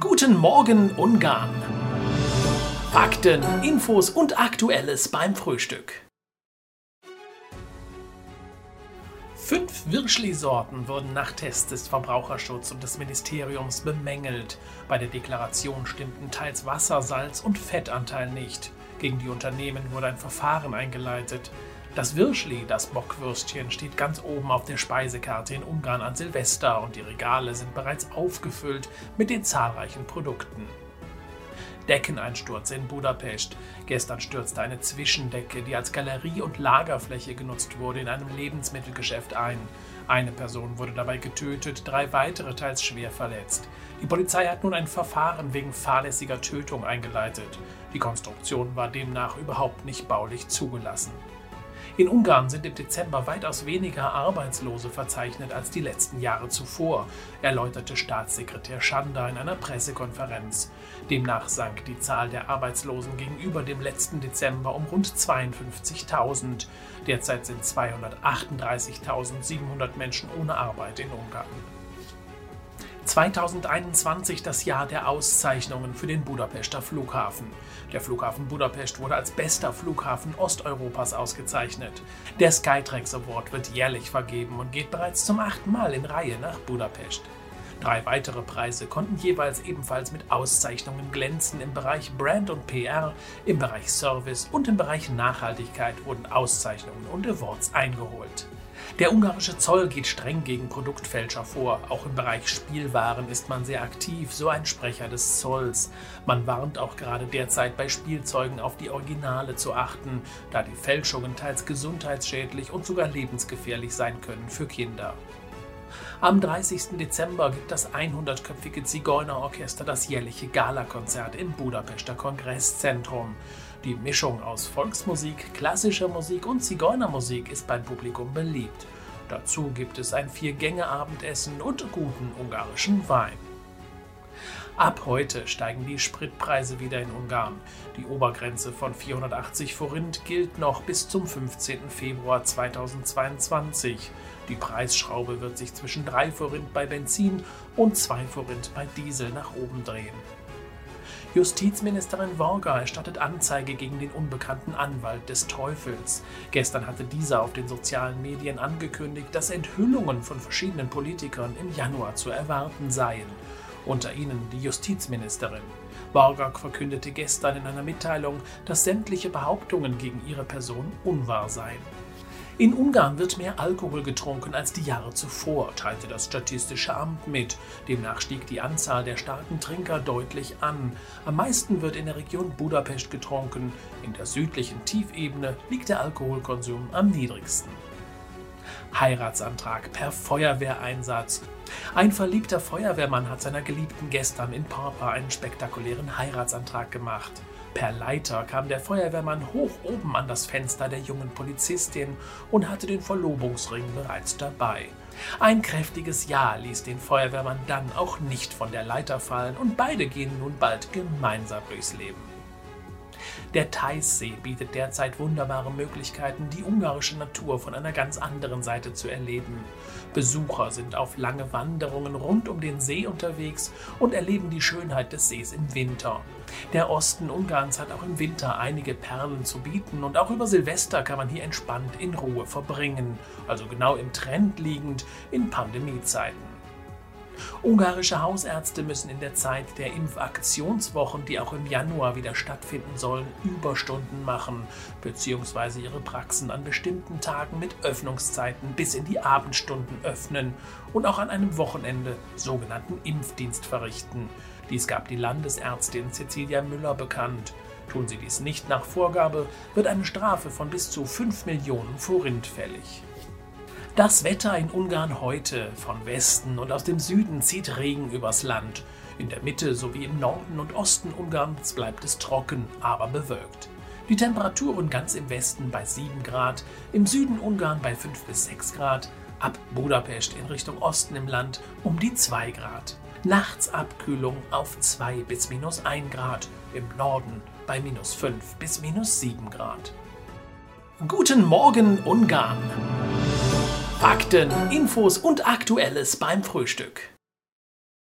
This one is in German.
Guten Morgen Ungarn. Fakten, Infos und Aktuelles beim Frühstück. Fünf Wirschli-Sorten wurden nach Tests des Verbraucherschutz und des Ministeriums bemängelt. Bei der Deklaration stimmten teils Wassersalz und Fettanteil nicht. Gegen die Unternehmen wurde ein Verfahren eingeleitet. Das Wirschli, das Bockwürstchen, steht ganz oben auf der Speisekarte in Ungarn an Silvester und die Regale sind bereits aufgefüllt mit den zahlreichen Produkten. Deckeneinsturz in Budapest. Gestern stürzte eine Zwischendecke, die als Galerie und Lagerfläche genutzt wurde, in einem Lebensmittelgeschäft ein. Eine Person wurde dabei getötet, drei weitere teils schwer verletzt. Die Polizei hat nun ein Verfahren wegen fahrlässiger Tötung eingeleitet. Die Konstruktion war demnach überhaupt nicht baulich zugelassen. In Ungarn sind im Dezember weitaus weniger Arbeitslose verzeichnet als die letzten Jahre zuvor, erläuterte Staatssekretär Schanda in einer Pressekonferenz. Demnach sank die Zahl der Arbeitslosen gegenüber dem letzten Dezember um rund 52.000. Derzeit sind 238.700 Menschen ohne Arbeit in Ungarn. 2021 das Jahr der Auszeichnungen für den Budapester Flughafen. Der Flughafen Budapest wurde als bester Flughafen Osteuropas ausgezeichnet. Der Skytrax Award wird jährlich vergeben und geht bereits zum achten Mal in Reihe nach Budapest. Drei weitere Preise konnten jeweils ebenfalls mit Auszeichnungen glänzen. Im Bereich Brand und PR, im Bereich Service und im Bereich Nachhaltigkeit wurden Auszeichnungen und Awards eingeholt. Der ungarische Zoll geht streng gegen Produktfälscher vor. Auch im Bereich Spielwaren ist man sehr aktiv, so ein Sprecher des Zolls. Man warnt auch gerade derzeit bei Spielzeugen auf die Originale zu achten, da die Fälschungen teils gesundheitsschädlich und sogar lebensgefährlich sein können für Kinder. Am 30. Dezember gibt das 100-köpfige Zigeunerorchester das jährliche Galakonzert im Budapester Kongresszentrum. Die Mischung aus Volksmusik, klassischer Musik und Zigeunermusik ist beim Publikum beliebt. Dazu gibt es ein Vier-Gänge-Abendessen und guten ungarischen Wein. Ab heute steigen die Spritpreise wieder in Ungarn. Die Obergrenze von 480 Forint gilt noch bis zum 15. Februar 2022. Die Preisschraube wird sich zwischen 3 Forint bei Benzin und 2 Forint bei Diesel nach oben drehen. Justizministerin Worga erstattet Anzeige gegen den unbekannten Anwalt des Teufels. Gestern hatte dieser auf den sozialen Medien angekündigt, dass Enthüllungen von verschiedenen Politikern im Januar zu erwarten seien. Unter ihnen die Justizministerin. Borgak verkündete gestern in einer Mitteilung, dass sämtliche Behauptungen gegen ihre Person unwahr seien. In Ungarn wird mehr Alkohol getrunken als die Jahre zuvor, teilte das Statistische Amt mit. Demnach stieg die Anzahl der starken Trinker deutlich an. Am meisten wird in der Region Budapest getrunken. In der südlichen Tiefebene liegt der Alkoholkonsum am niedrigsten. Heiratsantrag per Feuerwehreinsatz. Ein verliebter Feuerwehrmann hat seiner Geliebten gestern in Papa einen spektakulären Heiratsantrag gemacht. Per Leiter kam der Feuerwehrmann hoch oben an das Fenster der jungen Polizistin und hatte den Verlobungsring bereits dabei. Ein kräftiges Ja ließ den Feuerwehrmann dann auch nicht von der Leiter fallen und beide gehen nun bald gemeinsam durchs Leben. Der Theißsee bietet derzeit wunderbare Möglichkeiten, die ungarische Natur von einer ganz anderen Seite zu erleben. Besucher sind auf lange Wanderungen rund um den See unterwegs und erleben die Schönheit des Sees im Winter. Der Osten Ungarns hat auch im Winter einige Perlen zu bieten und auch über Silvester kann man hier entspannt in Ruhe verbringen, also genau im Trend liegend in Pandemiezeiten. Ungarische Hausärzte müssen in der Zeit der Impfaktionswochen, die auch im Januar wieder stattfinden sollen, Überstunden machen bzw. ihre Praxen an bestimmten Tagen mit Öffnungszeiten bis in die Abendstunden öffnen und auch an einem Wochenende sogenannten Impfdienst verrichten. Dies gab die Landesärztin Cecilia Müller bekannt. Tun sie dies nicht nach Vorgabe, wird eine Strafe von bis zu 5 Millionen Forint fällig. Das Wetter in Ungarn heute. Von Westen und aus dem Süden zieht Regen übers Land. In der Mitte sowie im Norden und Osten Ungarns bleibt es trocken, aber bewölkt. Die Temperaturen ganz im Westen bei 7 Grad, im Süden Ungarn bei 5 bis 6 Grad, ab Budapest in Richtung Osten im Land um die 2 Grad. Nachts Abkühlung auf 2 bis minus 1 Grad, im Norden bei minus 5 bis minus 7 Grad. Guten Morgen Ungarn! Fakten, Infos und Aktuelles beim Frühstück.